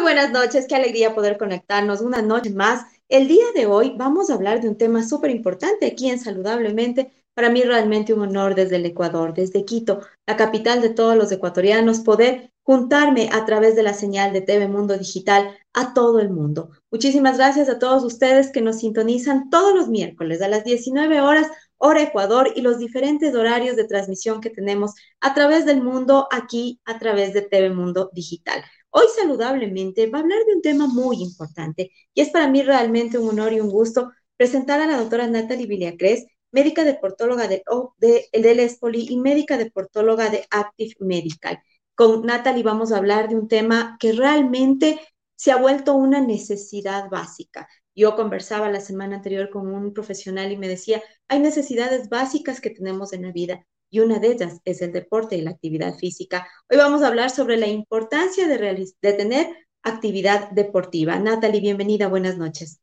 Muy buenas noches, qué alegría poder conectarnos una noche más. El día de hoy vamos a hablar de un tema súper importante aquí en Saludablemente. Para mí realmente un honor desde el Ecuador, desde Quito, la capital de todos los ecuatorianos, poder juntarme a través de la señal de TV Mundo Digital a todo el mundo. Muchísimas gracias a todos ustedes que nos sintonizan todos los miércoles a las 19 horas hora Ecuador y los diferentes horarios de transmisión que tenemos a través del mundo aquí a través de TV Mundo Digital. Hoy saludablemente va a hablar de un tema muy importante y es para mí realmente un honor y un gusto presentar a la doctora Natalie Villacres, médica deportóloga de, de, del ESPOLI y médica deportóloga de Active Medical. Con Natalie vamos a hablar de un tema que realmente se ha vuelto una necesidad básica. Yo conversaba la semana anterior con un profesional y me decía, hay necesidades básicas que tenemos en la vida y una de ellas es el deporte y la actividad física. Hoy vamos a hablar sobre la importancia de, tener actividad deportiva. Natalie, bienvenida, buenas noches.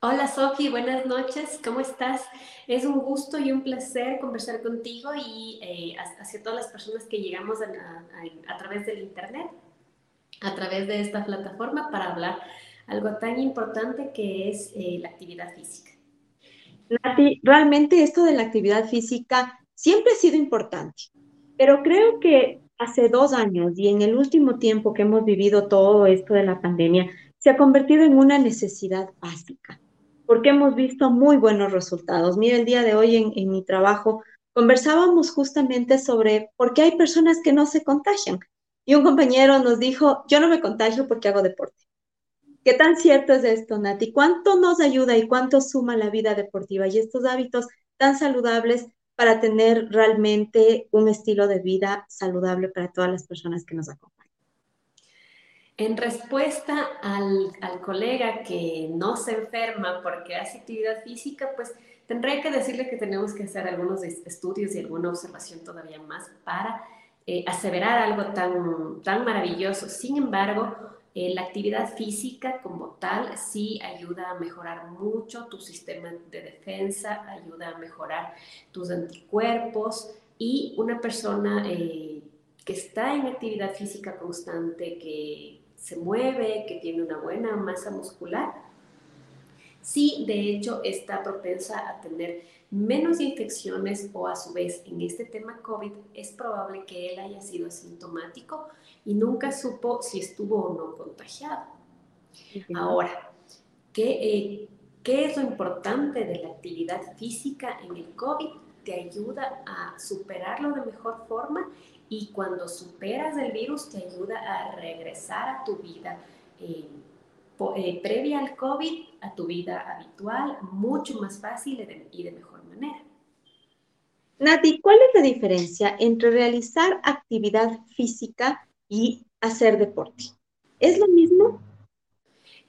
Hola Sofi, buenas noches, ¿cómo estás? Es un gusto y un placer conversar contigo y eh, hacia todas las personas que llegamos a, a, través del Internet, a través de esta plataforma para hablar algo tan importante que es eh, la actividad física. Nati, realmente esto de la actividad física siempre ha sido importante, pero creo que hace dos años y en el último tiempo que hemos vivido todo esto de la pandemia, se ha convertido en una necesidad básica, porque hemos visto muy buenos resultados. Mira, el día de hoy en, en mi trabajo conversábamos justamente sobre por qué hay personas que no se contagian. Y un compañero nos dijo, yo no me contagio porque hago deporte. ¿Qué tan cierto es esto, Nati? ¿Cuánto nos ayuda y cuánto suma la vida deportiva y estos hábitos tan saludables para tener realmente un estilo de vida saludable para todas las personas que nos acompañan? En respuesta al, colega que no se enferma porque hace actividad física, pues tendré que decirle que tenemos que hacer algunos estudios y alguna observación todavía más para eh, aseverar algo tan, tan maravilloso. Sin embargo, eh, la actividad física como tal sí ayuda a mejorar mucho tu sistema de defensa, ayuda a mejorar tus anticuerpos y una persona eh, que está en actividad física constante, que se mueve, que tiene una buena masa muscular, sí de hecho está propensa a tener menos infecciones o a su vez en este tema COVID es probable que él haya sido asintomático y nunca supo si estuvo o no contagiado. Ahora, eh, ¿qué, es lo importante de la actividad física en el COVID? Te ayuda a superarlo de mejor forma y cuando superas el virus te ayuda a regresar a tu vida eh, eh, previa al COVID, a tu vida habitual, mucho más fácil y de mejor manera. Nati, ¿cuál es la diferencia entre realizar actividad física y hacer deporte. ¿Es lo mismo?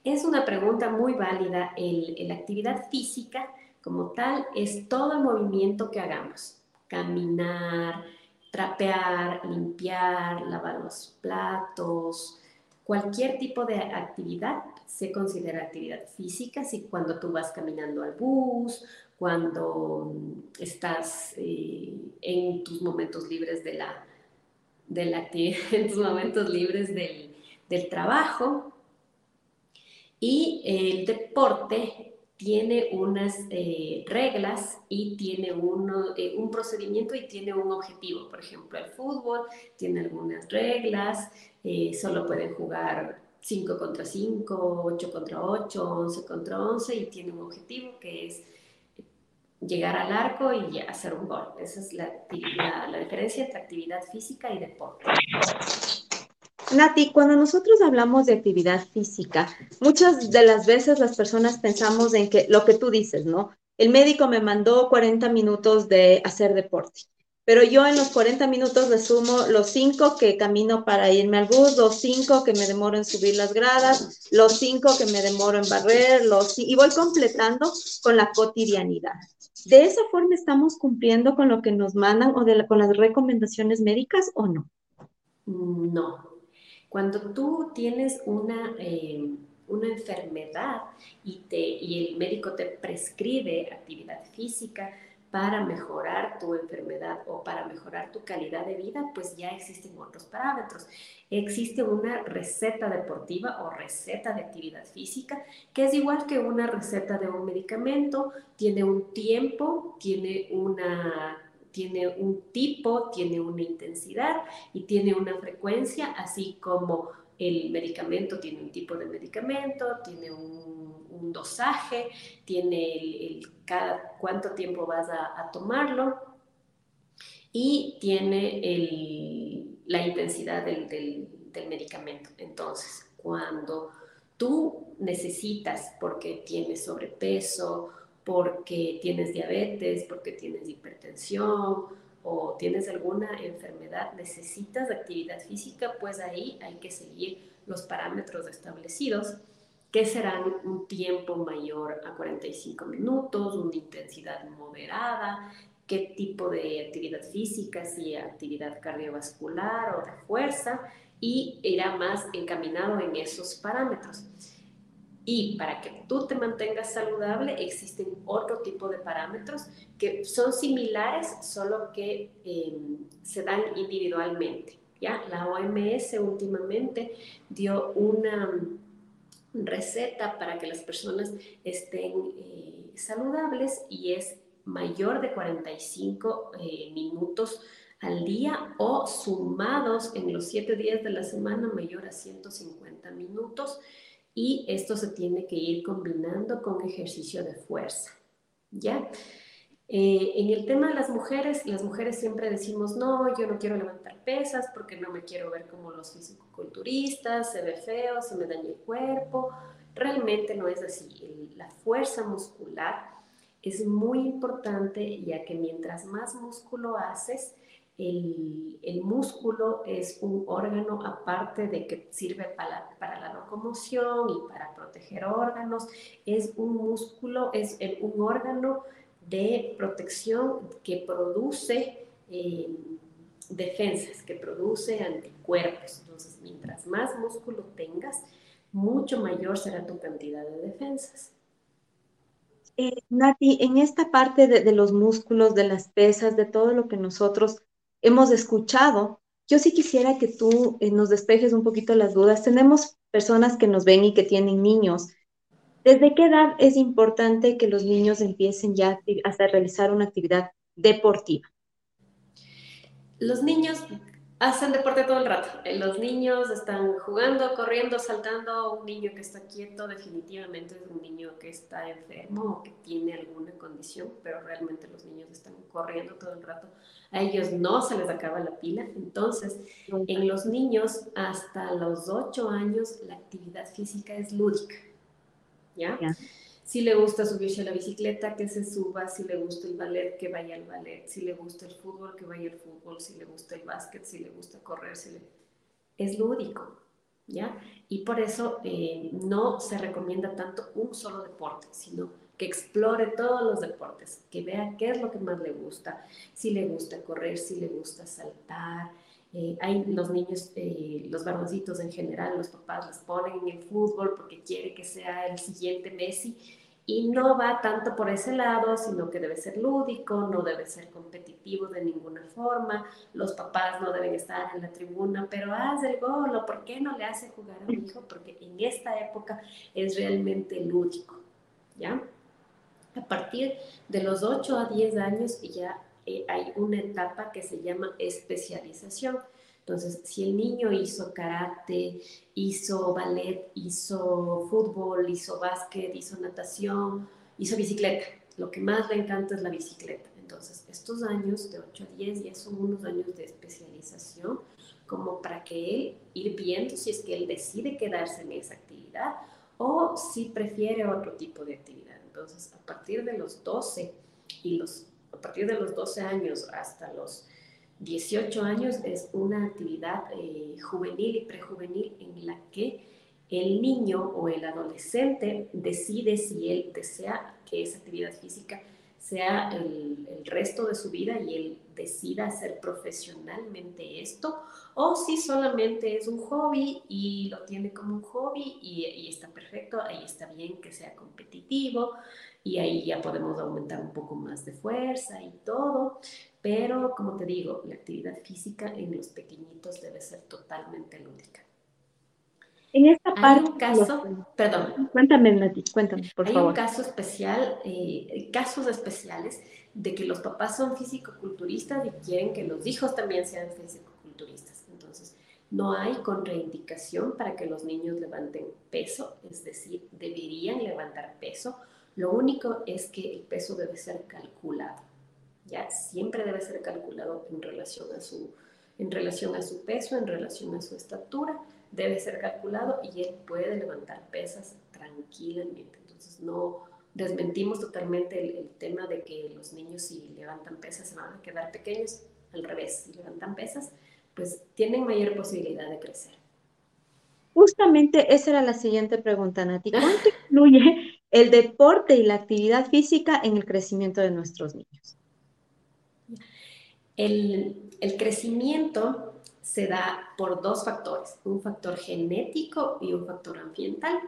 Es una pregunta muy válida. la actividad física como tal es todo el movimiento que hagamos. Caminar, trapear, limpiar, lavar los platos, cualquier tipo de actividad se considera actividad física si cuando tú vas caminando al bus, cuando estás eh, en tus momentos libres de la, de la en tus momentos libres del, del trabajo. Y el deporte tiene unas eh, reglas y tiene uno, eh, un procedimiento y tiene un objetivo. Por ejemplo, el fútbol tiene algunas reglas, eh, solo pueden jugar 5 contra 5, 8 contra 8, 11 contra 11 y tiene un objetivo que es llegar al arco y hacer un gol. Esa es la, la, diferencia entre actividad física y deporte. Nati, cuando nosotros hablamos de actividad física, muchas de las veces las personas pensamos en que lo que tú dices, ¿no? El médico me mandó 40 minutos de hacer deporte, pero yo en los 40 minutos le sumo los 5 que camino para irme al bus, los 5 que me demoro en subir las gradas, los 5 que me demoro en barrer, los y voy completando con la cotidianidad. ¿De esa forma estamos cumpliendo con lo que nos mandan o con las recomendaciones médicas o no? No. Cuando tú tienes una, eh, una enfermedad y el médico te prescribe actividad física, para mejorar tu enfermedad o para mejorar tu calidad de vida, pues ya existen otros parámetros. Existe una receta deportiva o receta de actividad física, que es igual que una receta de un medicamento, tiene un tiempo, tiene una tiene un tipo, tiene una intensidad y tiene una frecuencia, así como el medicamento tiene un tipo de medicamento, tiene un, dosaje, tiene cada cuánto tiempo vas a, tomarlo y tiene la intensidad del medicamento. Entonces, cuando tú necesitas, porque tienes sobrepeso, porque tienes diabetes, porque tienes hipertensión o tienes alguna enfermedad, necesitas actividad física, pues ahí hay que seguir los parámetros establecidos, que serán un tiempo mayor a 45 minutos, una intensidad moderada, qué tipo de actividad física, si actividad cardiovascular o de fuerza, y irá más encaminado en esos parámetros. Y para que tú te mantengas saludable, existen otro tipo de parámetros que son similares, solo que em, se dan individualmente. ¿ya? La OMS últimamente dio una receta para que las personas estén eh, saludables y es mayor de 45 eh, minutos al día o sumados en los 7 días de la semana mayor a 150 minutos y esto se tiene que ir combinando con ejercicio de fuerza, ¿ya? Eh, en el tema de las mujeres, las mujeres siempre decimos, no, yo no quiero levantar pesas porque no me quiero ver como los fisicoculturistas, se ve feo, se me daña el cuerpo. Realmente no es así. la fuerza muscular es muy importante ya que mientras más músculo haces, el, músculo es un órgano aparte de que sirve para, para, la locomoción y para proteger órganos, es un músculo, es un órgano de protección que produce eh, defensas, que produce anticuerpos. Entonces, mientras más músculo tengas, mucho mayor será tu cantidad de defensas. Eh, Nati, en esta parte de, de, los músculos, de las pesas, de todo lo que nosotros hemos escuchado. Yo sí quisiera que tú eh, nos despejes un poquito las dudas. Tenemos personas que nos ven y que tienen niños. ¿Desde qué edad es importante que los niños empiecen ya a realizar una actividad deportiva? Los niños hacen deporte todo el rato. Eh, los niños están jugando, corriendo, saltando. Un niño que está quieto definitivamente es un niño que está enfermo o que tiene alguna condición, pero realmente los niños están corriendo todo el rato. A ellos no se les acaba la pila. Entonces, en los niños hasta los 8 años la actividad física es lúdica. ¿Ya? Si le gusta subirse a la bicicleta, que se suba. Si le gusta el ballet, que vaya al ballet. Si le gusta el fútbol, que vaya al fútbol. Si le gusta el básquet, si le gusta correr, es lúdico. ¿Ya? Y por eso eh, no se recomienda tanto un solo deporte, sino que explore todos los deportes, que vea qué es lo que más le gusta, si le gusta correr, si le gusta saltar, eh, hay los niños, eh, los varoncitos en general, los papás les ponen en el fútbol porque quiere que sea el siguiente Messi y no va tanto por ese lado, sino que debe ser lúdico, no debe ser competitivo de ninguna forma, los papás no deben estar en la tribuna, pero haz el gol, o por qué no le hace jugar a un hijo, porque en esta época es realmente lúdico, ¿ya? A partir de los 8 a 10 años ya eh, hay una etapa que se llama especialización. Entonces, si el niño hizo karate, hizo ballet, hizo fútbol, hizo básquet, hizo natación, hizo bicicleta, lo que más le encanta es la bicicleta. Entonces, estos años de 8 a 10 ya son unos años de especialización, como para que él ir viendo si es que él decide quedarse en esa actividad o si prefiere otro tipo de actividad. Entonces, a partir de los 12 y los a partir de los 12 años hasta los 18 años es una actividad eh, juvenil y prejuvenil en la que el niño o el adolescente decide si él desea que esa actividad física sea el, resto de su vida y él decida hacer profesionalmente esto, o si solamente es un hobby y lo tiene como un hobby y, y está perfecto, ahí está bien que sea competitivo y ahí ya podemos aumentar un poco más de fuerza y todo, pero como te digo, la actividad física en los pequeñitos debe ser totalmente lúdica. En esta parte. Hay un caso, perdón. Cuéntame, Nati, cuéntame, por favor. Hay un caso especial, eh, casos especiales de que los papás son físico-culturistas y quieren que los hijos también sean físico-culturistas. Entonces, no hay contraindicación para que los niños levanten peso, es decir, deberían levantar peso. Lo único es que el peso debe ser calculado. Ya siempre debe ser calculado en relación a su, en relación a su peso, en relación a su estatura debe ser calculado y él puede levantar pesas tranquilamente. Entonces no desmentimos totalmente el, tema de que los niños si levantan pesas se van a quedar pequeños. Al revés, si levantan pesas, pues tienen mayor posibilidad de crecer. Justamente esa era la siguiente pregunta, Nati. ¿Cuánto influye el deporte y la actividad física en el crecimiento de nuestros niños? El, crecimiento se da por dos factores, un factor genético y un factor ambiental.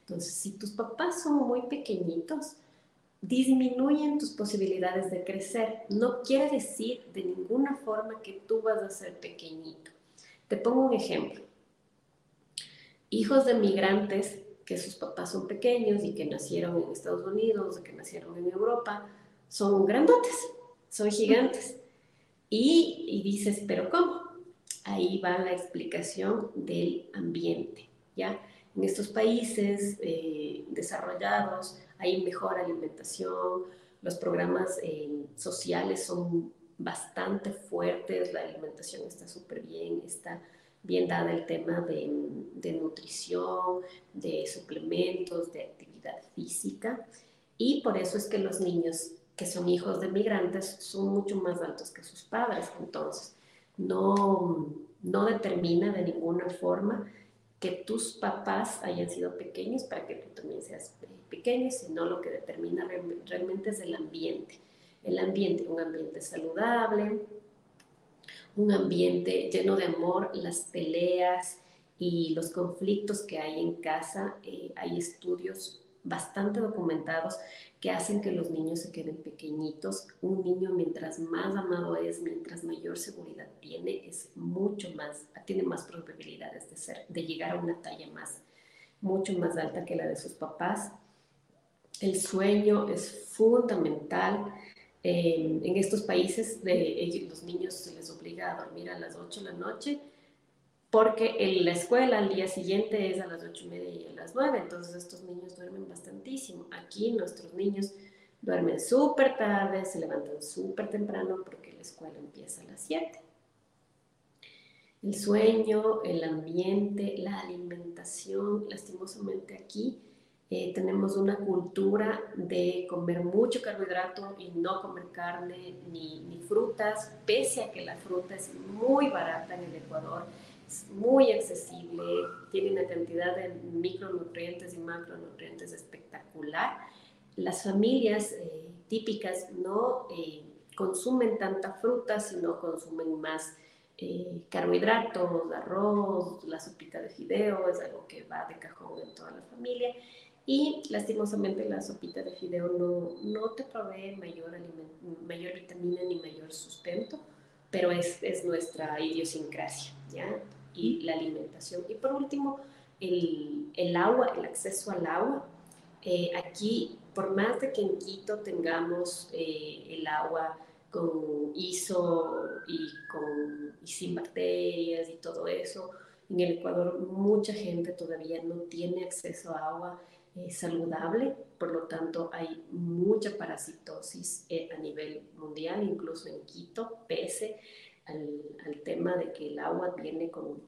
Entonces, si tus papás son muy pequeñitos, disminuyen tus posibilidades de crecer. No quiere decir de ninguna forma que tú vas a ser pequeñito. Te pongo un ejemplo. Hijos de migrantes que sus papás son pequeños y que nacieron en Estados Unidos, o que nacieron en Europa, son grandotes, son gigantes. Y, y dices, pero ¿cómo? ahí va la explicación del ambiente, ¿ya? En estos países eh, desarrollados hay mejor alimentación, los programas eh, sociales son bastante fuertes, la alimentación está súper bien, está bien dada el tema de, nutrición, de suplementos, de actividad física. Y por eso es que los niños que son hijos de migrantes son mucho más altos que sus padres. Entonces, no, no determina de ninguna forma que tus papás hayan sido pequeños para que tú también seas pequeño, sino lo que determina realmente es el ambiente. El ambiente, un ambiente saludable, un ambiente lleno de amor, las peleas y los conflictos que hay en casa. Eh, hay estudios bastante documentados que hacen que los niños se queden pequeñitos. Un niño mientras más amado es, mientras mayor seguridad tiene, es mucho más, tiene más probabilidades de, ser, de llegar a una talla más, mucho más alta que la de sus papás. El sueño es fundamental. En estos países de, los niños se les obliga a dormir a las 8 de la noche porque en la escuela al día siguiente es a las ocho y media y a las 9, entonces estos niños duermen bastantísimo. Aquí nuestros niños duermen súper tarde, se levantan súper temprano porque la escuela empieza a las 7. El sueño, el ambiente, la alimentación, lastimosamente aquí eh, tenemos una cultura de comer mucho carbohidrato y no comer carne ni, ni frutas, pese a que la fruta es muy barata en el Ecuador es muy accesible, tiene una cantidad de micronutrientes y macronutrientes espectacular. Las familias eh, típicas no eh, consumen tanta fruta, sino consumen más eh, carbohidratos, arroz, la sopita de fideo, es algo que va de cajón en toda la familia. Y lastimosamente la sopita de fideo no, no te provee mayor, mayor vitamina ni mayor sustento, pero es, es nuestra idiosincrasia, ¿ya? y la alimentación. Y por último, el, el agua, el acceso al agua. Eh, aquí, por más de que en Quito tengamos eh, el agua con ISO y, con, y sin bacterias y todo eso, en el Ecuador mucha gente todavía no tiene acceso a agua eh, saludable, por lo tanto hay mucha parasitosis a nivel mundial, incluso en Quito, pese al, tema de que el agua viene con,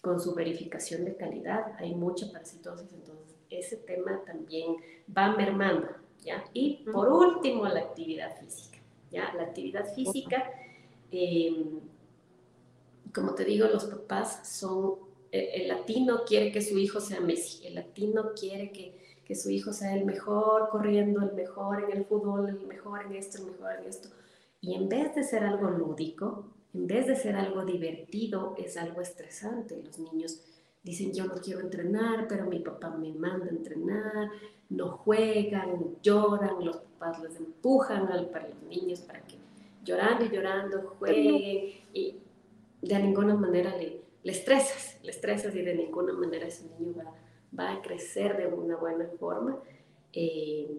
con su verificación de calidad. Hay mucha parasitosis, entonces ese tema también va mermando. ¿ya? Y por último, la actividad física. ¿ya? La actividad física, em, como te digo, los papás son, el, latino quiere que su hijo sea Messi, el latino quiere que, que su hijo sea el mejor corriendo, el mejor en el fútbol, el mejor en esto, el mejor en esto. Y en vez de ser algo lúdico, en vez de ser algo divertido, es algo estresante. Los niños dicen yo no quiero entrenar, pero mi papá me manda a entrenar, no juegan, lloran, los papás les empujan al, para los niños para que llorando y llorando jueguen y de ninguna manera le, le estresas, le estresas y de ninguna manera ese niño va, va a crecer de una buena forma eh,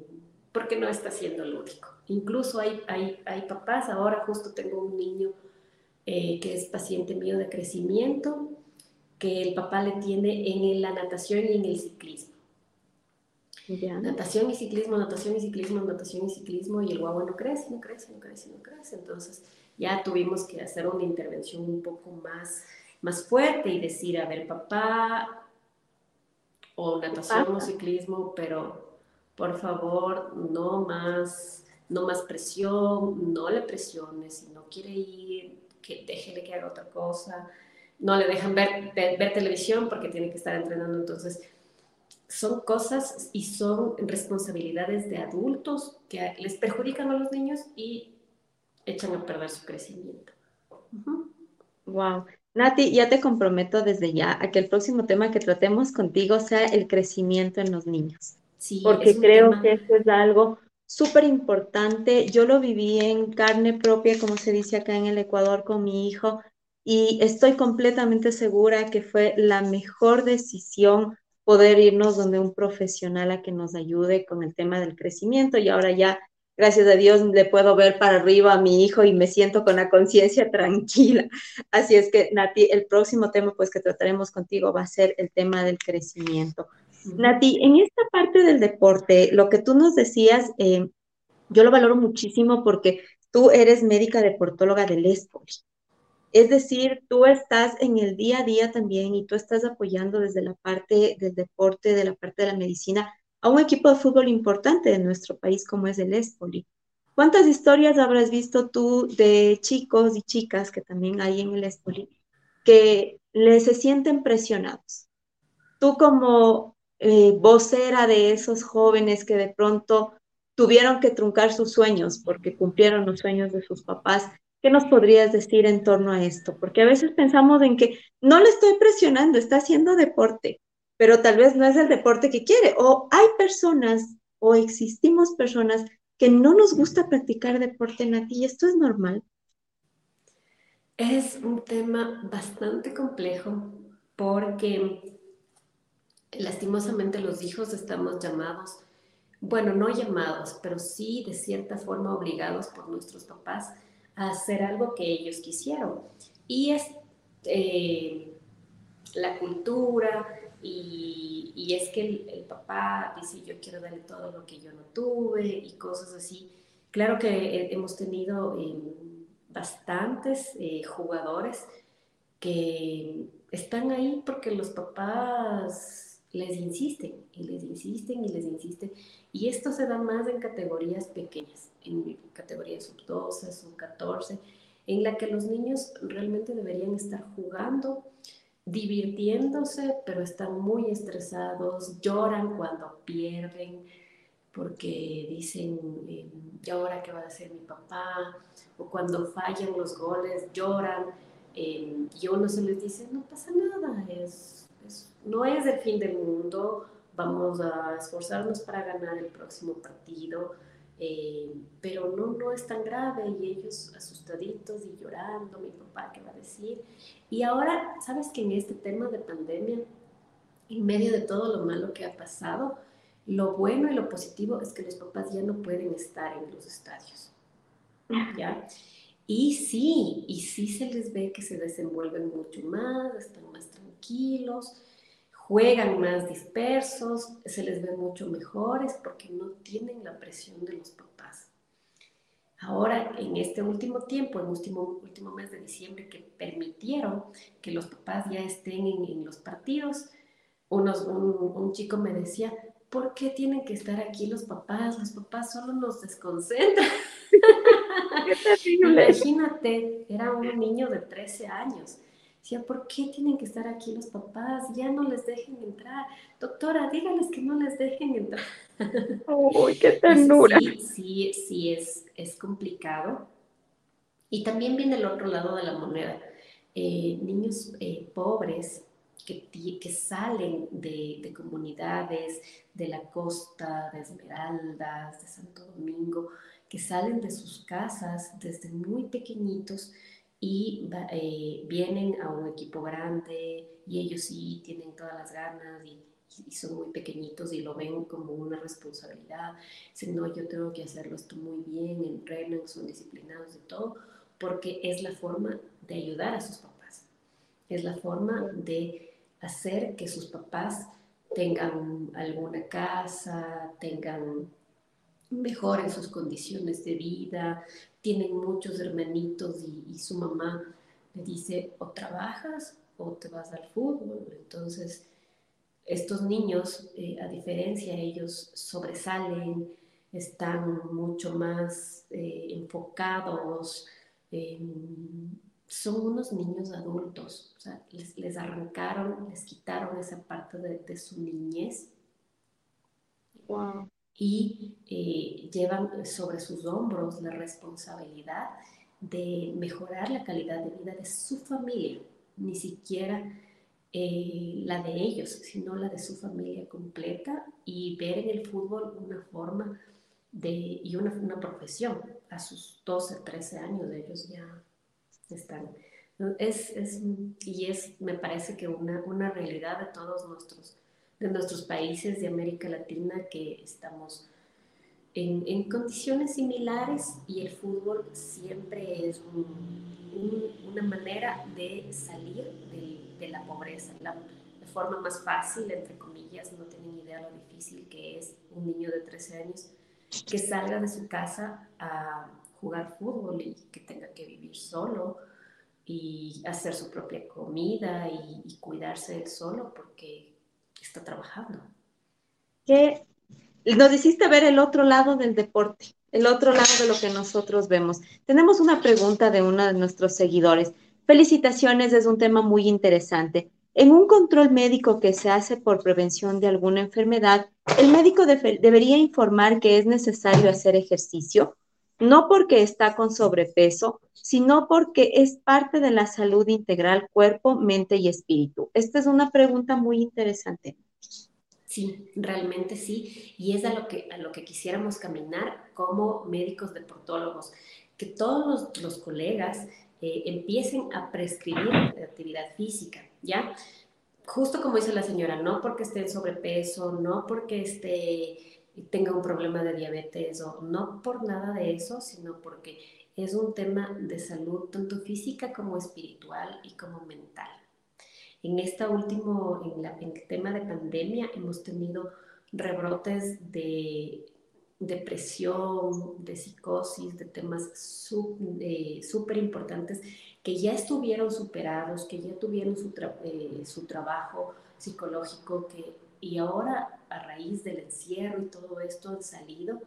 porque no está siendo lúdico. Incluso hay, hay, hay papás, ahora justo tengo un niño eh, que es paciente mío de crecimiento, que el papá le tiene en la natación y en el ciclismo. Natación y ciclismo, natación y ciclismo, natación y ciclismo, y el guagua no crece, no crece, no crece, no crece. Entonces ya tuvimos que hacer una intervención un poco más, más fuerte y decir, a ver, papá, o natación o ciclismo, pero por favor, no más, no más presión, no le presiones, si no quiere ir, que déjele que haga otra cosa, no le dejan ver, ver, televisión porque tiene que estar entrenando, entonces son cosas y son responsabilidades de adultos que les perjudican a los niños y echan a perder su crecimiento. Wow. Nati, ya te comprometo desde ya a que el próximo tema que tratemos contigo sea el crecimiento en los niños. Sí, porque creo que eso es algo súper importante. Yo lo viví en carne propia, como se dice acá en el Ecuador, con mi hijo, y estoy completamente segura que fue la mejor decisión poder irnos donde un profesional a que nos ayude con el tema del crecimiento y ahora ya gracias a Dios le puedo ver para arriba a mi hijo y me siento con la conciencia tranquila. Así es que, Nati, el próximo tema pues que trataremos contigo va a ser el tema del crecimiento. Nati, en esta parte del deporte, lo que tú nos decías, eh, yo lo valoro muchísimo porque tú eres médica deportóloga del ESPORI. Es decir, tú estás en el día a día también y tú estás apoyando desde la parte del deporte, de la parte de la medicina, a un equipo de fútbol importante de nuestro país como es el Espoli. ¿Cuántas historias habrás visto tú de chicos y chicas que también hay en el Espoli que les se sienten presionados? Tú como eh, vocera de esos jóvenes que de pronto tuvieron que truncar sus sueños porque cumplieron los sueños de sus papás, ¿qué nos podrías decir en torno a esto? Porque a veces pensamos en que no le estoy presionando, está haciendo deporte, pero tal vez no es el deporte que quiere. O hay personas o existimos personas que no nos gusta practicar deporte, Nati, y esto es normal. Es un tema bastante complejo porque lastimosamente los hijos estamos llamados, bueno, no llamados, pero sí de cierta forma obligados por nuestros papás a hacer algo que ellos quisieron. Y es eh, la cultura, y, es que el, papá dice, yo quiero darle todo lo que yo no tuve y cosas así. Claro que hemos tenido eh, bastantes eh, jugadores que están ahí porque los papás les insisten y les insisten y les insisten. Y esto se da más en categorías pequeñas, en categorías sub 12, sub 14, en la que los niños realmente deberían estar jugando divirtiéndose, pero están muy estresados, lloran cuando pierden, porque dicen, eh, ¿y ahora qué va a hacer mi papá? O cuando fallan los goles, lloran, eh, y uno se les dice, no pasa nada, es, no es el fin del mundo, vamos a esforzarnos para ganar el próximo partido, eh, pero no, no es tan grave y ellos asustaditos y llorando, mi papá, ¿qué va a decir? Y ahora, ¿sabes que en este tema de pandemia, en medio de todo lo malo que ha pasado, lo bueno y lo positivo es que los papás ya no pueden estar en los estadios? ¿Ya? Y sí, y sí se les ve que se desenvuelven mucho más, están más tranquilos, juegan más dispersos, se les ve mucho mejores porque no tienen la presión de los papás. Ahora, en este último tiempo, en el último, último mes de diciembre, que permitieron que los papás ya estén en, los partidos, unos, un, chico me decía, ¿por qué tienen que estar aquí los papás? Los papás solo nos desconcentran. Imagínate, era un niño de 13 años Decía, ¿por qué tienen que estar aquí los papás? Ya no les dejen entrar. Doctora, dígales que no les dejen entrar. ¡Uy, qué ternura! Sí, sí, sí es, es complicado. Y también viene el otro lado de la moneda. Eh, niños eh, pobres que, que salen de, de, comunidades de la costa, de Esmeraldas, de Santo Domingo, que salen de sus casas desde muy pequeñitos y eh, vienen a un equipo grande y ellos sí tienen todas las ganas y, y, son muy pequeñitos y lo ven como una responsabilidad. Dicen, no, yo tengo que hacerlo esto muy bien, entrenan, son disciplinados y todo, porque es la forma de ayudar a sus papás. Es la forma de hacer que sus papás tengan alguna casa, tengan mejoren sus condiciones de vida, tienen muchos hermanitos y, su mamá le dice o trabajas o te vas al fútbol. Entonces, estos niños, eh, a diferencia, ellos sobresalen, están mucho más eh, enfocados, son unos niños adultos, les, arrancaron, les quitaron esa parte de, de su niñez. Wow y eh, llevan sobre sus hombros la responsabilidad de mejorar la calidad de vida de su familia, ni siquiera eh, la de ellos, sino la de su familia completa y ver en el fútbol una forma de, y una, una profesión. A sus 12, 13 años ellos ya están. Es, es, y es, me parece que una, una realidad de todos nuestros de nuestros países de América Latina que estamos en, en condiciones similares y el fútbol siempre es una manera de salir de, de la pobreza. La, la, forma más fácil, entre comillas, no tienen idea lo difícil que es un niño de 13 años que salga de su casa a jugar fútbol y que tenga que vivir solo y hacer su propia comida y, y cuidarse él solo porque está trabajando. Que nos hiciste ver el otro lado del deporte, el otro lado de lo que nosotros vemos. Tenemos una pregunta de uno de nuestros seguidores. Felicitaciones, es un tema muy interesante. En un control médico que se hace por prevención de alguna enfermedad, el médico de debería informar que es necesario hacer ejercicio, no porque está con sobrepeso, sino porque es parte de la salud integral cuerpo, mente y espíritu. Esta es una pregunta muy interesante. Sí, realmente sí, y es a lo que, a lo que quisiéramos caminar como médicos deportólogos, que todos los, colegas eh, empiecen a prescribir actividad física, ¿ya? Justo como dice la señora, no porque esté en sobrepeso, no porque esté tenga un problema de diabetes o no por nada de eso, sino porque es un tema de salud tanto física como espiritual y como mental. En esta último, en, el tema de pandemia, hemos tenido rebrotes de depresión, de psicosis, de temas súper importantes que ya estuvieron superados, que ya tuvieron su, eh, su trabajo psicológico, que y ahora a raíz del encierro y todo esto han salido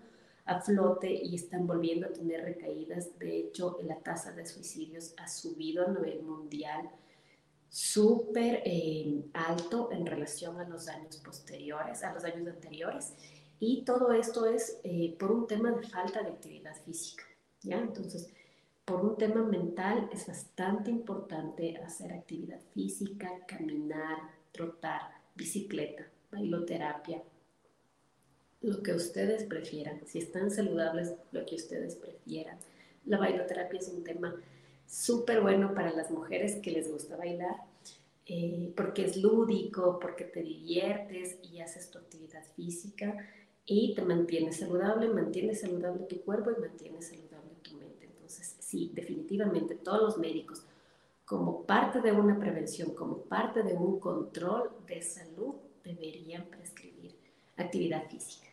a flote y están volviendo a tener recaídas. De hecho, la tasa de suicidios ha subido a nivel mundial súper eh, alto en relación a los años posteriores, a los años anteriores. Y todo esto es eh, por un tema de falta de actividad física. ¿ya? Entonces, por un tema mental es bastante importante hacer actividad física, caminar, trotar, bicicleta bailoterapia, lo que ustedes prefieran, si están saludables, lo que ustedes prefieran. La bailoterapia es un tema súper bueno para las mujeres que les gusta bailar, eh, porque es lúdico, porque te diviertes y haces tu actividad física y te mantienes saludable, mantienes saludable tu cuerpo y mantienes saludable tu mente. Entonces, sí, definitivamente todos los médicos, como parte de una prevención, como parte de un control de salud, deberían prescribir actividad física.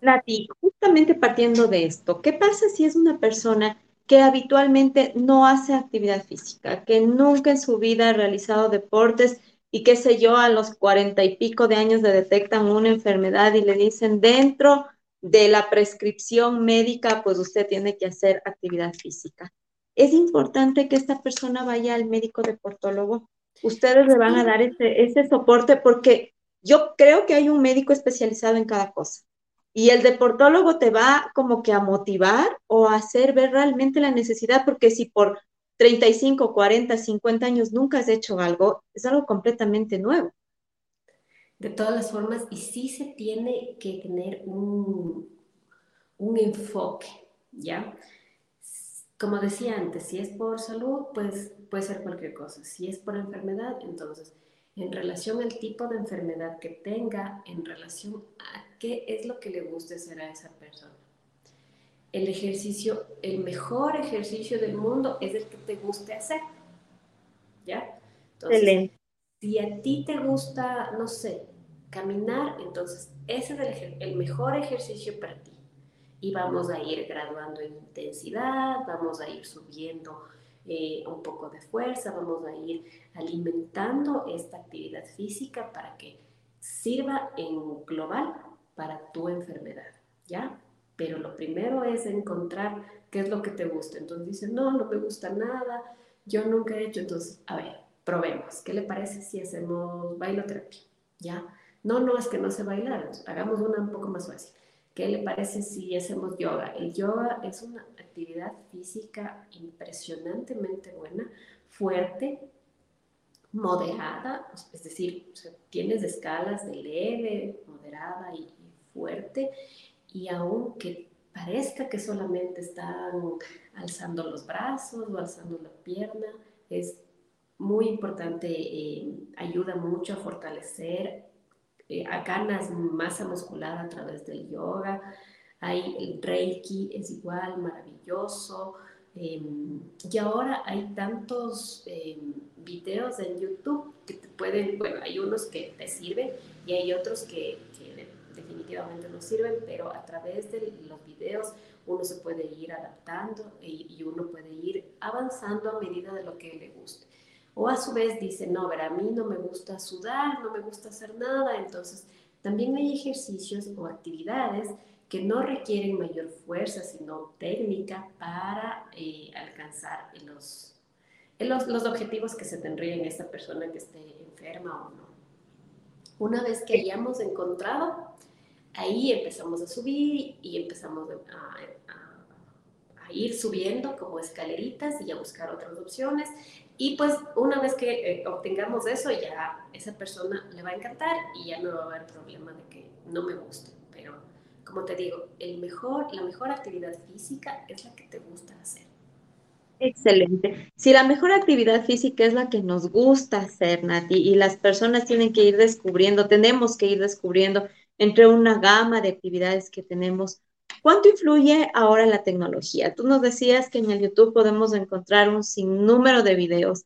Nati, justamente partiendo de esto, ¿qué pasa si es una persona que habitualmente no hace actividad física, que nunca en su vida ha realizado deportes y qué sé yo, a los cuarenta y pico de años le detectan una enfermedad y le dicen dentro de la prescripción médica, pues usted tiene que hacer actividad física. Es importante que esta persona vaya al médico deportólogo ustedes le van a dar ese, ese soporte porque yo creo que hay un médico especializado en cada cosa. Y el deportólogo te va como que a motivar o a hacer ver realmente la necesidad, porque si por 35, 40, 50 años nunca has hecho algo, es algo completamente nuevo. De todas las formas, y sí se tiene que tener un, un enfoque, ¿ya? Como decía antes, si es por salud, pues puede ser cualquier cosa. Si es por enfermedad, entonces, en relación al tipo de enfermedad que tenga, en relación a qué es lo que le guste hacer a esa persona. El ejercicio, el mejor ejercicio del mundo es el que te guste hacer. ¿Ya? Entonces, si a ti te gusta, no sé, caminar, entonces ese es el, el mejor ejercicio para ti y vamos a ir graduando en intensidad, vamos a ir subiendo eh, un poco de fuerza, vamos a ir alimentando esta actividad física para que sirva en global para tu enfermedad, ¿ya? Pero lo primero es encontrar qué es lo que te gusta. Entonces dicen, no, no me gusta nada, yo nunca he hecho, entonces, a ver, probemos, ¿qué le parece si hacemos bailoterapia? ¿Ya? No, no, es que no sé bailar, hagamos una un poco más fácil. ¿Qué le parece si hacemos yoga? El yoga es una actividad física impresionantemente buena, fuerte, moderada, es decir, tienes escalas de leve, moderada y, fuerte, y aunque parezca que solamente están alzando los brazos o alzando la pierna, es muy importante, eh, ayuda mucho a fortalecer eh, ganas masa muscular a través del yoga. Hay el Reiki, es igual, maravilloso. Em, y ahora hay tantos em, videos en YouTube que te pueden, bueno, hay unos que te sirven y hay otros que, definitivamente no sirven, pero a través de los videos uno se puede ir adaptando y, y uno puede ir avanzando a medida de lo que le guste. O a su vez dice, no, ver, a mí no me gusta sudar, no me gusta hacer nada. Entonces, también hay ejercicios o actividades que no requieren mayor fuerza, sino técnica para eh, alcanzar los, los, los, objetivos que se tendrían en esta persona que esté enferma o no. Una vez que hayamos encontrado, ahí empezamos a subir y empezamos a, a ir subiendo como escaleritas y a buscar otras opciones. Y pues una vez que eh, obtengamos eso, ya esa persona le va a encantar y ya no va a haber problema de que no me guste. Pero como te digo, el mejor, la mejor actividad física es la que te gusta hacer. Excelente. Si la mejor actividad física es la que nos gusta hacer, Nati, y las personas tienen que ir descubriendo, tenemos que ir descubriendo entre una gama de actividades que tenemos ¿Cuánto influye ahora la tecnología? Tú nos decías que en el YouTube podemos encontrar un sinnúmero de videos,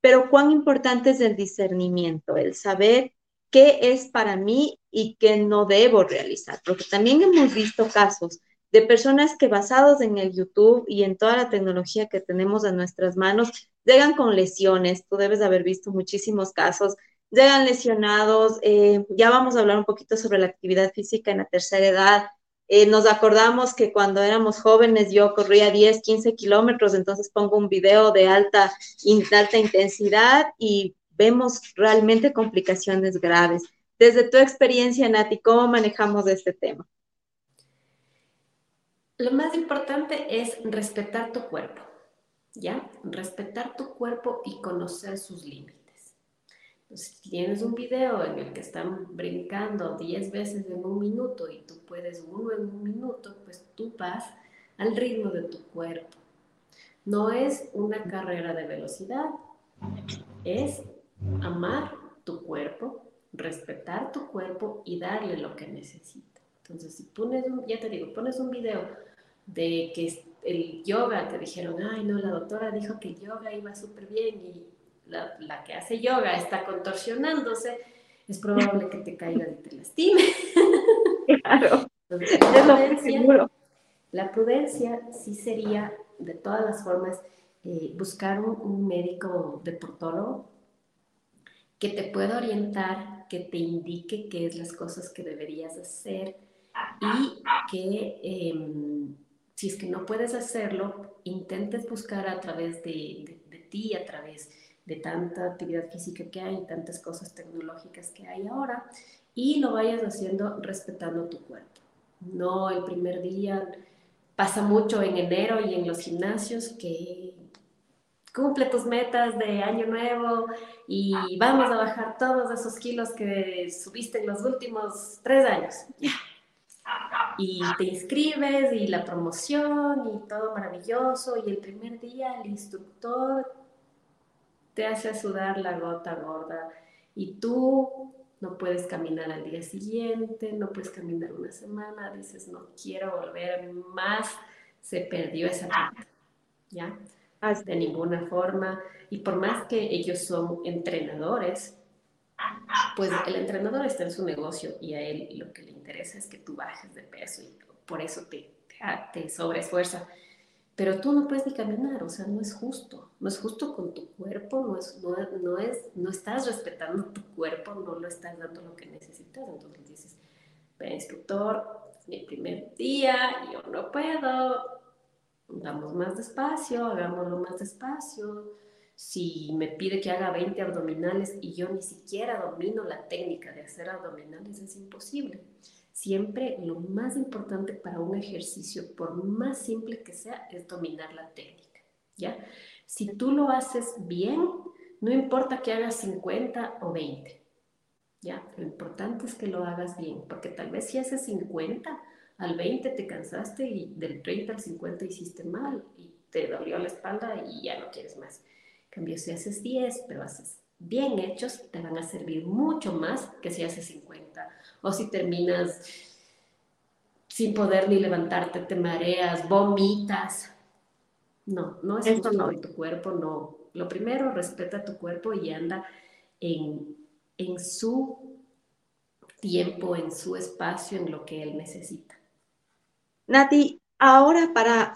pero ¿cuán importante es el discernimiento, el saber qué es para mí y qué no debo realizar? Porque también hemos visto casos de personas que basados en el YouTube y en toda la tecnología que tenemos en nuestras manos, llegan con lesiones. Tú debes haber visto muchísimos casos. Llegan lesionados. Eh, ya vamos a hablar un poquito sobre la actividad física en la tercera edad eh, nos acordamos que cuando éramos jóvenes yo corría 10, 15 kilómetros, entonces pongo un video de alta, alta intensidad y vemos realmente complicaciones graves. Desde tu experiencia, Nati, ¿cómo manejamos este tema? Lo más importante es respetar tu cuerpo, ¿ya? Respetar tu cuerpo y conocer sus límites si tienes un video en el que están brincando 10 veces en un minuto y tú puedes uno en un minuto, pues tú vas al ritmo de tu cuerpo. No es una carrera de velocidad, es amar tu cuerpo, respetar tu cuerpo y darle lo que necesita. Entonces, si pones un, ya te digo, pones un video de que el yoga, te dijeron, ay, no, la doctora dijo que el yoga iba súper bien y la, que hace yoga está contorsionándose, es probable que te caiga y te lastime. Claro. la, prudencia, sí sería, de todas las formas, eh, buscar un, un, médico deportólogo que te pueda orientar, que te indique qué es las cosas que deberías hacer y que em, si es que no puedes hacerlo, intentes buscar a través de, de ti, a través de tanta actividad física que hay, tantas cosas tecnológicas que hay ahora, y lo vayas haciendo respetando tu cuerpo. No el primer día, pasa mucho en enero y en los gimnasios que cumple tus metas de año nuevo y vamos a bajar todos esos kilos que subiste en los últimos tres años. Y te inscribes y la promoción y todo maravilloso y el primer día el instructor te hace sudar la gota gorda y tú no puedes caminar al día siguiente, no puedes caminar una semana, dices no quiero volver más, se perdió esa parte, ¿ya? de ninguna forma. Y por más que ellos son entrenadores, pues el entrenador está en su negocio y a él lo que le interesa es que tú bajes de peso y por eso te, te, te sobreesfuerza. Pero tú no puedes ni caminar, o sea, no es justo. No es justo con tu cuerpo, no, es, no, no, es, no estás respetando tu cuerpo, no lo estás dando lo que necesitas. Entonces dices, instructor, mi primer día, yo no puedo, Vamos más despacio, hagámoslo más despacio. Si me pide que haga 20 abdominales y yo ni siquiera domino la técnica de hacer abdominales, es imposible. Siempre lo más importante para un ejercicio, por más simple que sea, es dominar la técnica. ¿ya? Si tú lo haces bien, no importa que hagas 50 o 20. ¿ya? Lo importante es que lo hagas bien, porque tal vez si haces 50, al 20 te cansaste y del 30 al 50 hiciste mal y te dolió la espalda y ya no quieres más. En cambio, si haces 10, pero haces bien hechos, te van a servir mucho más que si haces 50. O si terminas sin poder ni levantarte, te mareas, vomitas. No, no es justo no. tu cuerpo, no. Lo primero, respeta tu cuerpo y anda en, en su tiempo, en su espacio, en lo que él necesita. Nati, ahora para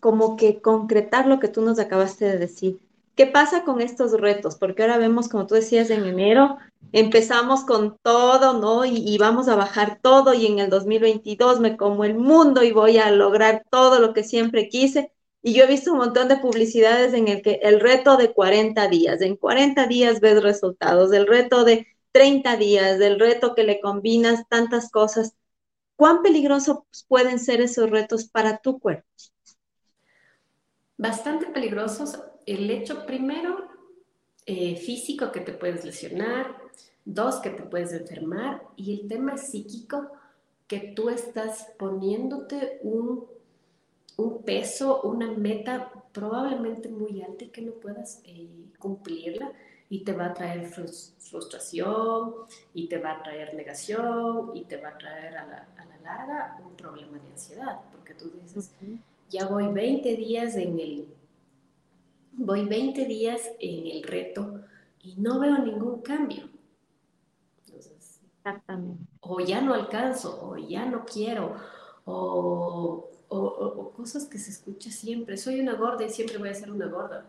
como que concretar lo que tú nos acabaste de decir, ¿qué pasa con estos retos? Porque ahora vemos, como tú decías, en enero empezamos con todo, ¿no? Y, vamos a bajar todo y en el 2022 me como el mundo y voy a lograr todo lo que siempre quise. Y yo he visto un montón de publicidades en el que el reto de 40 días, en 40 días ves resultados, el reto de 30 días, del reto que le combinas tantas cosas. ¿Cuán peligrosos pueden ser esos retos para tu cuerpo? Bastante peligrosos. El hecho primero eh, físico que te puedes lesionar, dos que te puedes enfermar y el tema psíquico que tú estás poniéndote un, un peso, una meta probablemente muy alta y que no puedas eh, cumplirla y te va a traer frustración y te va a traer negación y te va a traer a la, larga un problema de ansiedad, porque tú dices, ya voy 20 días en el, voy 20 días en el reto y no veo ningún cambio. Exactamente. O ya no alcanzo, o ya no quiero, o, o, cosas que se escucha siempre. Soy una gorda y siempre voy a ser una gorda.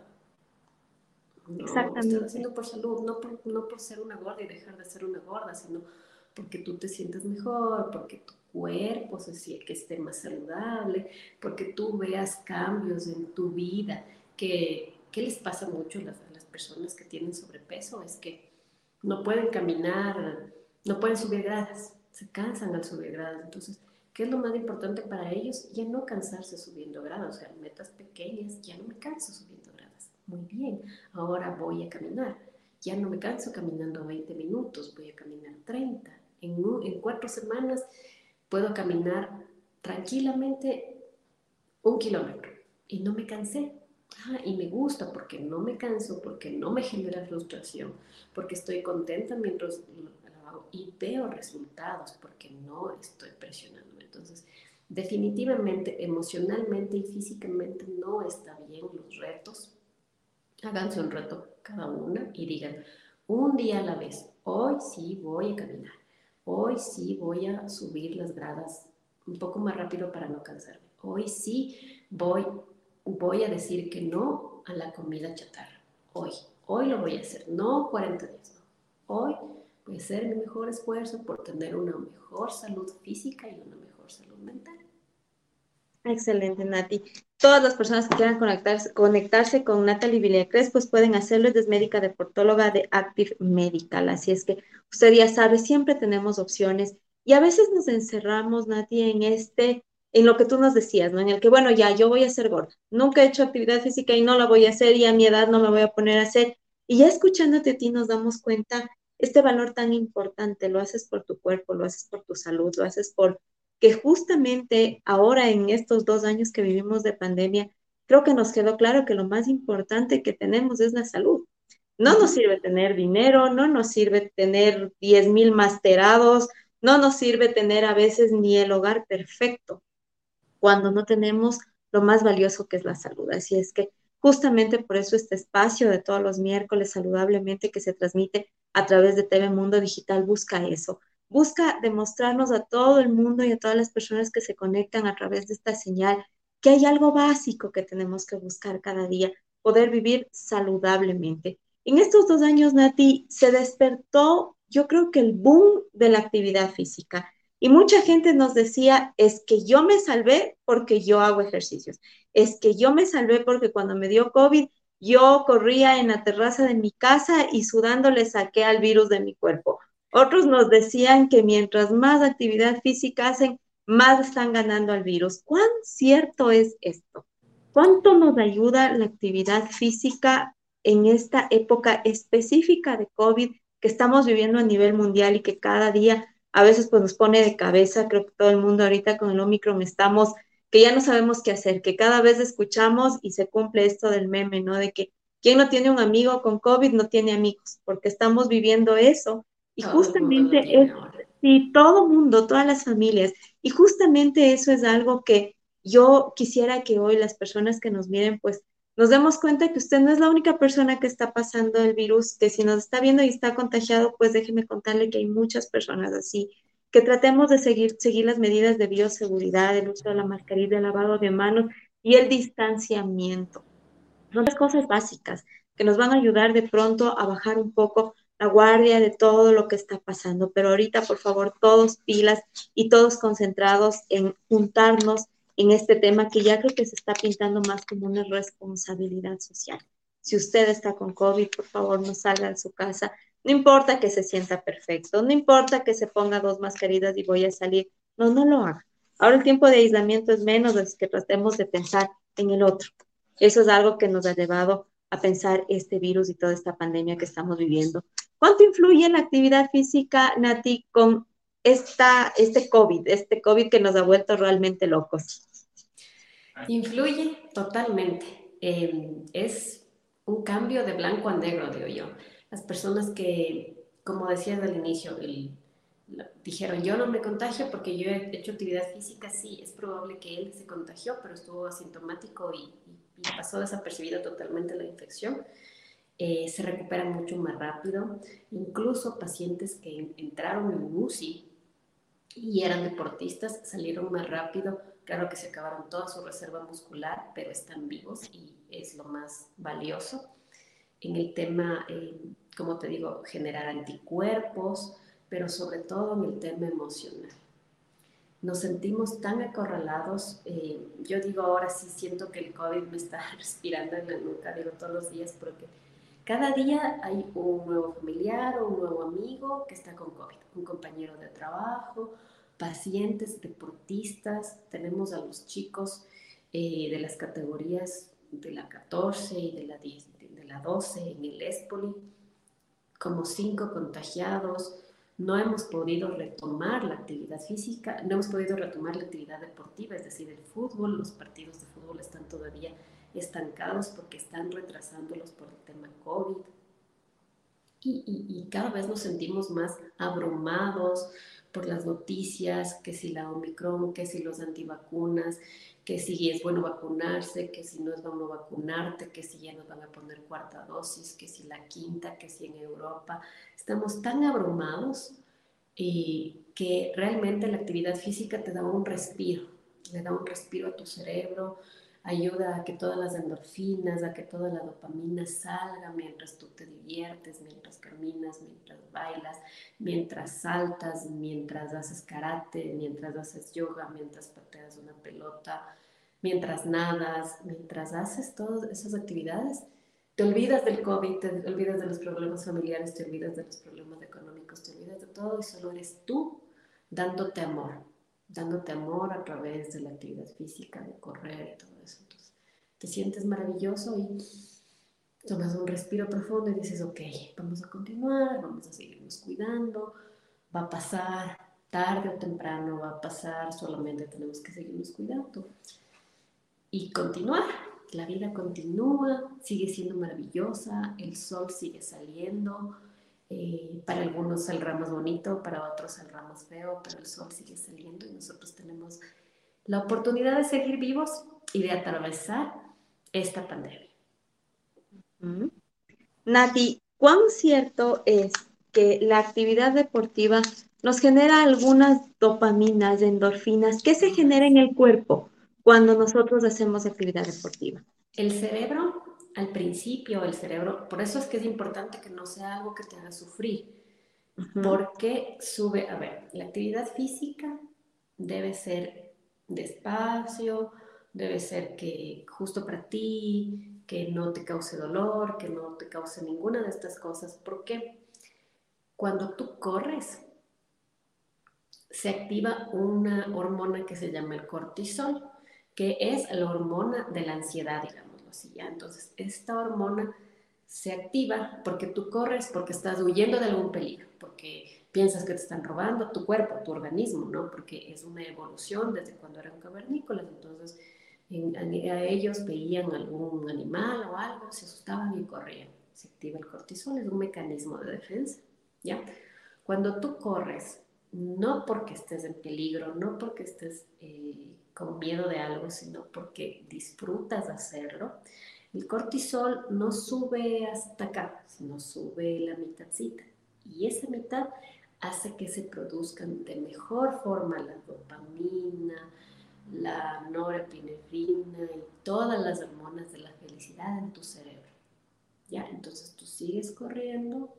No, Exactamente. Estoy haciendo por salud, no por, no por ser una gorda y dejar de ser una gorda, sino porque tú te sientes mejor, porque tu cuerpo se, que esté más saludable, porque tú veas cambios en tu vida. Que, ¿Qué les pasa mucho a las, a las personas que tienen sobrepeso? Es que no pueden caminar, no pueden subir gradas, se cansan al subir gradas. Entonces, ¿qué es lo más importante para ellos? Ya no cansarse subiendo gradas, o sea, metas pequeñas, ya no me canso subiendo gradas. Muy bien, ahora voy a caminar. Ya no me canso caminando 20 minutos, voy a caminar 30 en, cuatro semanas puedo caminar tranquilamente un kilómetro y no me cansé. Ah, y me gusta porque no me canso, porque no me genera frustración, porque estoy contenta mientras lo hago y veo resultados porque no estoy presionándome. Entonces, definitivamente, emocionalmente y físicamente no está bien los retos. Háganse un reto cada una y digan, un día a la vez, hoy sí voy a caminar Hoy sí voy a subir las gradas un poco más rápido para no cansarme. Hoy sí voy, voy a decir que no a la comida chatarra. Hoy, hoy lo voy a hacer, no 40 días. Hoy voy a hacer mi mejor esfuerzo por tener una mejor salud física y una mejor salud mental. Excelente, Nati. Todas las personas que quieran conectarse, conectarse con Natalie Villacres, pues pueden hacerlo. Es médica deportóloga de Active Medical. Así es que usted ya sabe, siempre tenemos opciones. Y a veces nos encerramos, Nati, en este en lo que tú nos decías, ¿no? En el que, bueno, ya, yo voy a ser gorda. Nunca he hecho actividad física y no la voy a hacer y a mi edad no me voy a poner a hacer. Y ya escuchándote a ti nos damos cuenta este valor tan importante, lo haces por tu cuerpo, lo haces por tu salud, lo haces por que justamente ahora en estos dos años que vivimos de pandemia, creo que nos quedó claro que lo más importante que tenemos es la salud. No nos sirve tener dinero, no nos sirve tener 10 mil masterados, no nos sirve tener a veces ni el hogar perfecto cuando no tenemos lo más valioso que es la salud. Así es que justamente por eso este espacio de todos los miércoles saludablemente que se transmite a través de TV Mundo Digital busca eso, busca demostrarnos a todo el mundo y a todas las personas que se conectan a través de esta señal que hay algo básico que tenemos que buscar cada día, poder vivir saludablemente. En estos dos años, Nati, se despertó, yo creo que el boom de la actividad física. Y mucha gente nos decía, es que yo me salvé porque yo hago ejercicios, es que yo me salvé porque cuando me dio COVID, yo corría en la terraza de mi casa y sudando le saqué al virus de mi cuerpo. Otros nos decían que mientras más actividad física hacen, más están ganando al virus. ¿Cuán cierto es esto? ¿Cuánto nos ayuda la actividad física en esta época específica de COVID que estamos viviendo a nivel mundial y que cada día a veces pues nos pone de cabeza, creo que todo el mundo ahorita con el Omicron estamos, que ya no sabemos qué hacer, que cada vez escuchamos y se cumple esto del meme, ¿no? De que quien no tiene un amigo con COVID no tiene amigos, porque estamos viviendo eso. Y justamente es, sí, todo mundo, todas las familias, y justamente eso es algo que yo quisiera que hoy las personas que nos miren, pues nos demos cuenta que usted no es la única persona que está pasando el virus, que si nos está viendo y está contagiado, pues déjeme contarle que hay muchas personas así, que tratemos de seguir, seguir las medidas de bioseguridad, el uso de la mascarilla, el lavado de manos y el distanciamiento. Son las cosas básicas que nos van a ayudar de pronto a bajar un poco la guardia de todo lo que está pasando. Pero ahorita, por favor, todos pilas y todos concentrados en juntarnos en este tema que ya creo que se está pintando más como una responsabilidad social. Si usted está con COVID, por favor, no salga de su casa. No importa que se sienta perfecto, no importa que se ponga dos mascarillas y voy a salir. No, no lo haga. Ahora el tiempo de aislamiento es menos, así que tratemos de pensar en el otro. Eso es algo que nos ha llevado a pensar este virus y toda esta pandemia que estamos viviendo. ¿Cuánto influye la actividad física, Nati, con esta, este COVID, este COVID que nos ha vuelto realmente locos? Influye totalmente. Em, es un cambio de blanco a negro, digo yo. Las personas que, como decías al inicio, dijeron, yo no me contagio porque yo he hecho actividad física, sí, es probable que él se contagió, pero estuvo asintomático y, pasó desapercibido totalmente la infección. Eh, se recuperan mucho más rápido. Incluso pacientes que entraron en UCI y eran deportistas salieron más rápido Claro que se acabaron toda su reserva muscular, pero están vivos y es lo más valioso. En el tema, eh, como te digo, generar anticuerpos, pero sobre todo en el tema emocional. Nos sentimos tan acorralados. Eh, yo digo ahora sí siento que el COVID me está respirando en la nuca, digo todos los días, porque cada día hay un nuevo familiar o un nuevo amigo que está con COVID, un compañero de trabajo, pacientes, deportistas, tenemos a los chicos eh, de las categorías de la 14 y de la, 10, de la 12 en el Espoli, como cinco contagiados. No hemos podido retomar la actividad física, no hemos podido retomar la actividad deportiva, es decir, el fútbol, los partidos de fútbol están todavía estancados porque están retrasándolos por el tema COVID. Y, y, y cada vez nos sentimos más abrumados, por las noticias, que si la Omicron, que si los antivacunas, que si es bueno vacunarse, que si no es bueno vacunarte, que si ya nos van a poner cuarta dosis, que si la quinta, que si en Europa. Estamos tan abrumados y que realmente la actividad física te da un respiro, le da un respiro a tu cerebro, ayuda a que todas las endorfinas, a que toda la dopamina salga mientras tú te diviertes, mientras caminas, mientras bailas, mientras saltas, mientras haces karate, mientras haces yoga, mientras pateas una pelota, mientras nadas, mientras haces todas esas actividades. Te olvidas del COVID, te olvidas de los problemas familiares, te olvidas de los problemas económicos, te olvidas de todo y solo eres tú dándote amor dándote amor a través de la actividad física, de correr y todo eso. Entonces, te sientes maravilloso y tomas un respiro profundo y dices, ok, vamos a continuar, vamos a seguirnos cuidando, va a pasar tarde o temprano, va a pasar, solamente tenemos que seguirnos cuidando y continuar. La vida continúa, sigue siendo maravillosa, el sol sigue saliendo. Eh, para algunos saldrá más bonito, para otros saldrá más feo, pero el sol sigue saliendo y nosotros tenemos la oportunidad de seguir vivos y de atravesar esta pandemia. Nati, ¿cuán cierto es que la actividad deportiva nos genera algunas dopaminas, endorfinas? ¿Qué se genera en el cuerpo cuando nosotros hacemos actividad deportiva? El cerebro, al principio, el cerebro, por eso es que es importante que no sea algo que te haga sufrir, porque sube, a ver, la actividad física debe ser despacio, debe ser que justo para ti, que no te cause dolor, que no te cause ninguna de estas cosas, porque cuando tú corres, se activa una hormona que se llama el cortisol, que es la hormona de la ansiedad, digámoslo Entonces, esta hormona se activa porque tú corres, porque estás huyendo de algún peligro, porque piensas que te están robando tu cuerpo, tu organismo, ¿no? Porque es una evolución desde cuando eran cavernícolas. Entonces, a ellos veían algún animal o algo, se asustaban y corrían. Se activa el cortisol, es un mecanismo de defensa, ¿ya? Cuando tú corres, no porque estés en peligro, no porque estés eh, con miedo de algo, sino porque disfrutas hacerlo, el cortisol no sube hasta acá, sino sube la mitadcita. Y esa mitad hace que se produzcan de mejor forma la dopamina, la norepinefrina y todas las hormonas de la felicidad en tu cerebro. ¿Ya? Entonces tú sigues corriendo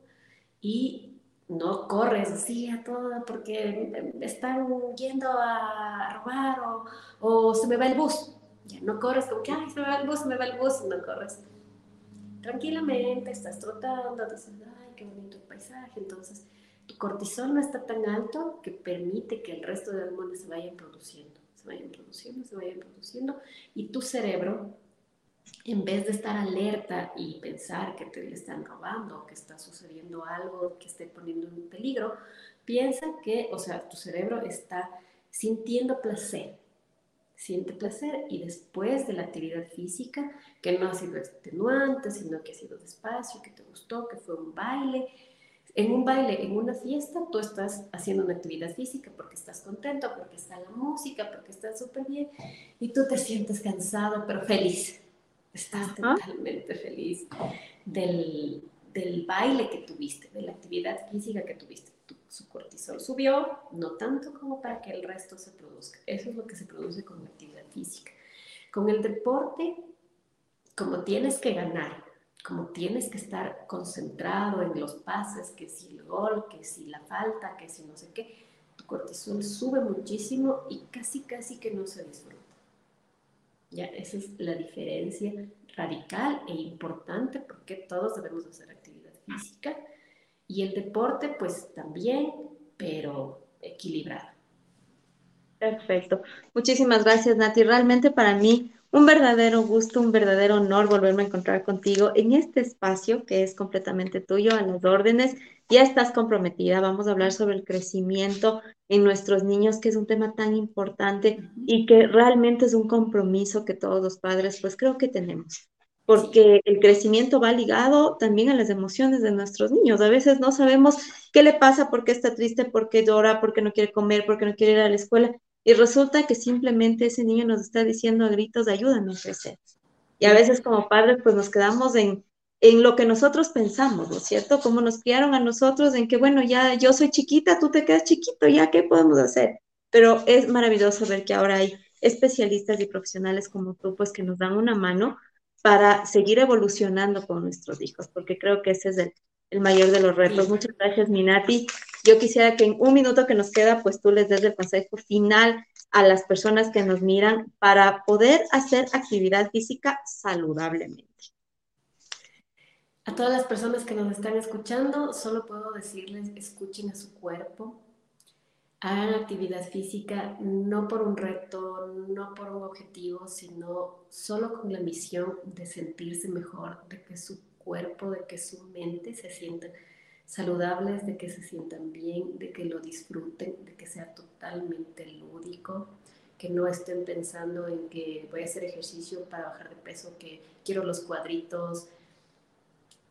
y no corres así a todo porque están yendo a robar o, o, se me va el bus. Ya no corres como que, ay, se me va el bus, se me va el bus, no corres. Tranquilamente estás trotando, dices, ay, qué bonito el paisaje. Entonces, tu cortisol no está tan alto que permite que el resto de hormonas se vayan produciendo se vayan produciendo, se vayan produciendo, y tu cerebro, en vez de estar alerta y pensar que te le están robando, que está sucediendo algo que esté poniendo en peligro, piensa que, o sea, tu cerebro está sintiendo placer, siente placer y después de la actividad física, que no ha sido extenuante, sino que ha sido despacio, que te gustó, que fue un baile, en un baile, en una fiesta, tú estás haciendo una actividad física porque estás contento, porque está la música, porque estás súper bien y tú te sientes cansado, pero feliz. Estás totalmente feliz del, del, baile que tuviste, de la actividad física que tuviste. su cortisol subió, no tanto como para que el resto se produzca. Eso es lo que se produce con la actividad física. Con el deporte, como tienes que ganar, como tienes que estar concentrado en los pases, que si el gol, que si la falta, que si no sé qué, tu cortisol sube muchísimo y casi, casi que no se disfruta. Ya, esa es la diferencia radical e importante porque todos debemos hacer actividad física y el deporte pues también, pero equilibrado. Perfecto. Muchísimas gracias, Nati. Realmente para mí un verdadero gusto, un verdadero honor volverme a encontrar contigo en este espacio que es completamente tuyo, a las órdenes. Ya estás comprometida. Vamos a hablar sobre el crecimiento en nuestros niños, que es un tema tan importante y que realmente es un compromiso que todos los padres, pues creo que tenemos. Porque el crecimiento va ligado también a las emociones de nuestros niños. A veces no sabemos qué le pasa, por qué está triste, por qué llora, por qué no quiere comer, por qué no quiere ir a la escuela. Y resulta que simplemente ese niño nos está diciendo a gritos, ayúdanos a crecer. Y a veces como padres pues nos quedamos en, en lo que nosotros pensamos, ¿no es cierto? Como nos criaron a nosotros en que, bueno, ya yo soy chiquita, tú te quedas chiquito, ya, ¿qué podemos hacer? Pero es maravilloso ver que ahora hay especialistas y profesionales como tú, pues que nos dan una mano para seguir evolucionando con nuestros hijos, porque creo que ese es el, el mayor de los retos. Muchas gracias, Minati. Yo quisiera que en un minuto que nos queda, pues tú les des el consejo final a las personas que nos miran para poder hacer actividad física saludablemente. A todas las personas que nos están escuchando, solo puedo decirles, escuchen a su cuerpo, hagan actividad física no por un reto, no por un objetivo, sino solo con la misión de sentirse mejor, de que su cuerpo, de que su mente se sientan saludables, de que se sientan bien, de que lo disfruten, de que sea totalmente lúdico, que no estén pensando en que voy a hacer ejercicio para bajar de peso, que quiero los cuadritos.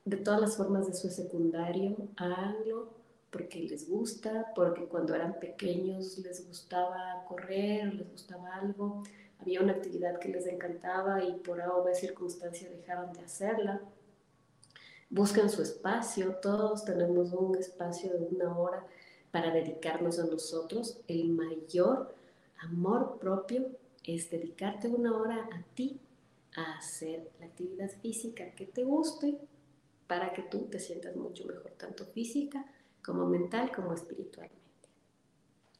De todas las formas de su secundario, háganlo porque les gusta, porque cuando eran pequeños les gustaba correr, les gustaba algo, había una actividad que les encantaba y por A o circunstancia dejaban de hacerla. Busquen su espacio, todos tenemos un espacio de una hora para dedicarnos a nosotros. El mayor amor propio es dedicarte una hora a ti, a hacer la actividad física que te guste para que tú te sientas mucho mejor, tanto física como mental como espiritualmente.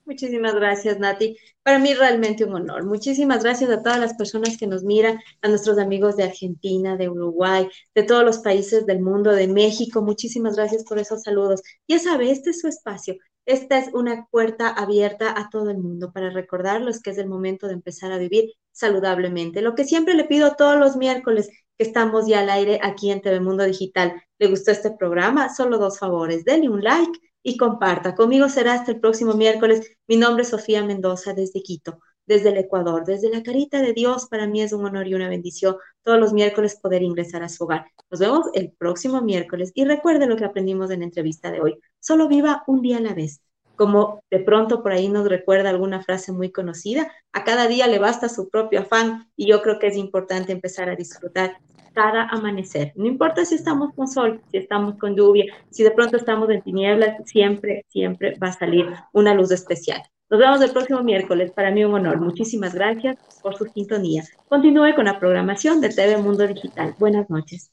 Muchísimas gracias, Nati. Para mí realmente un honor. Muchísimas gracias a todas las personas que nos miran, a nuestros amigos de Argentina, de Uruguay, de todos los países del mundo, de México. Muchísimas gracias por esos saludos. Ya sabe, este es su espacio. Esta es una puerta abierta a todo el mundo para recordarlos que es el momento de empezar a vivir saludablemente. Lo que siempre le pido todos los miércoles que estamos ya al aire aquí en TV Mundo Digital. ¿Le gustó este programa? Solo dos favores. Denle un like y comparta. Conmigo será hasta el próximo miércoles. Mi nombre es Sofía Mendoza desde Quito, desde el Ecuador, desde la carita de Dios. Para mí es un honor y una bendición todos los miércoles poder ingresar a su hogar. Nos vemos el próximo miércoles y recuerde lo que aprendimos en la entrevista de hoy. Solo viva un día a la vez como de pronto por ahí nos recuerda alguna frase muy conocida, a cada día le basta su propio afán y yo creo que es importante empezar a disfrutar cada amanecer. No importa si estamos con sol, si estamos con lluvia, si de pronto estamos en tinieblas, siempre, siempre va a salir una luz especial. Nos vemos el próximo miércoles. Para mí un honor. Muchísimas gracias por su sintonía. Continúe con la programación de TV Mundo Digital. Buenas noches.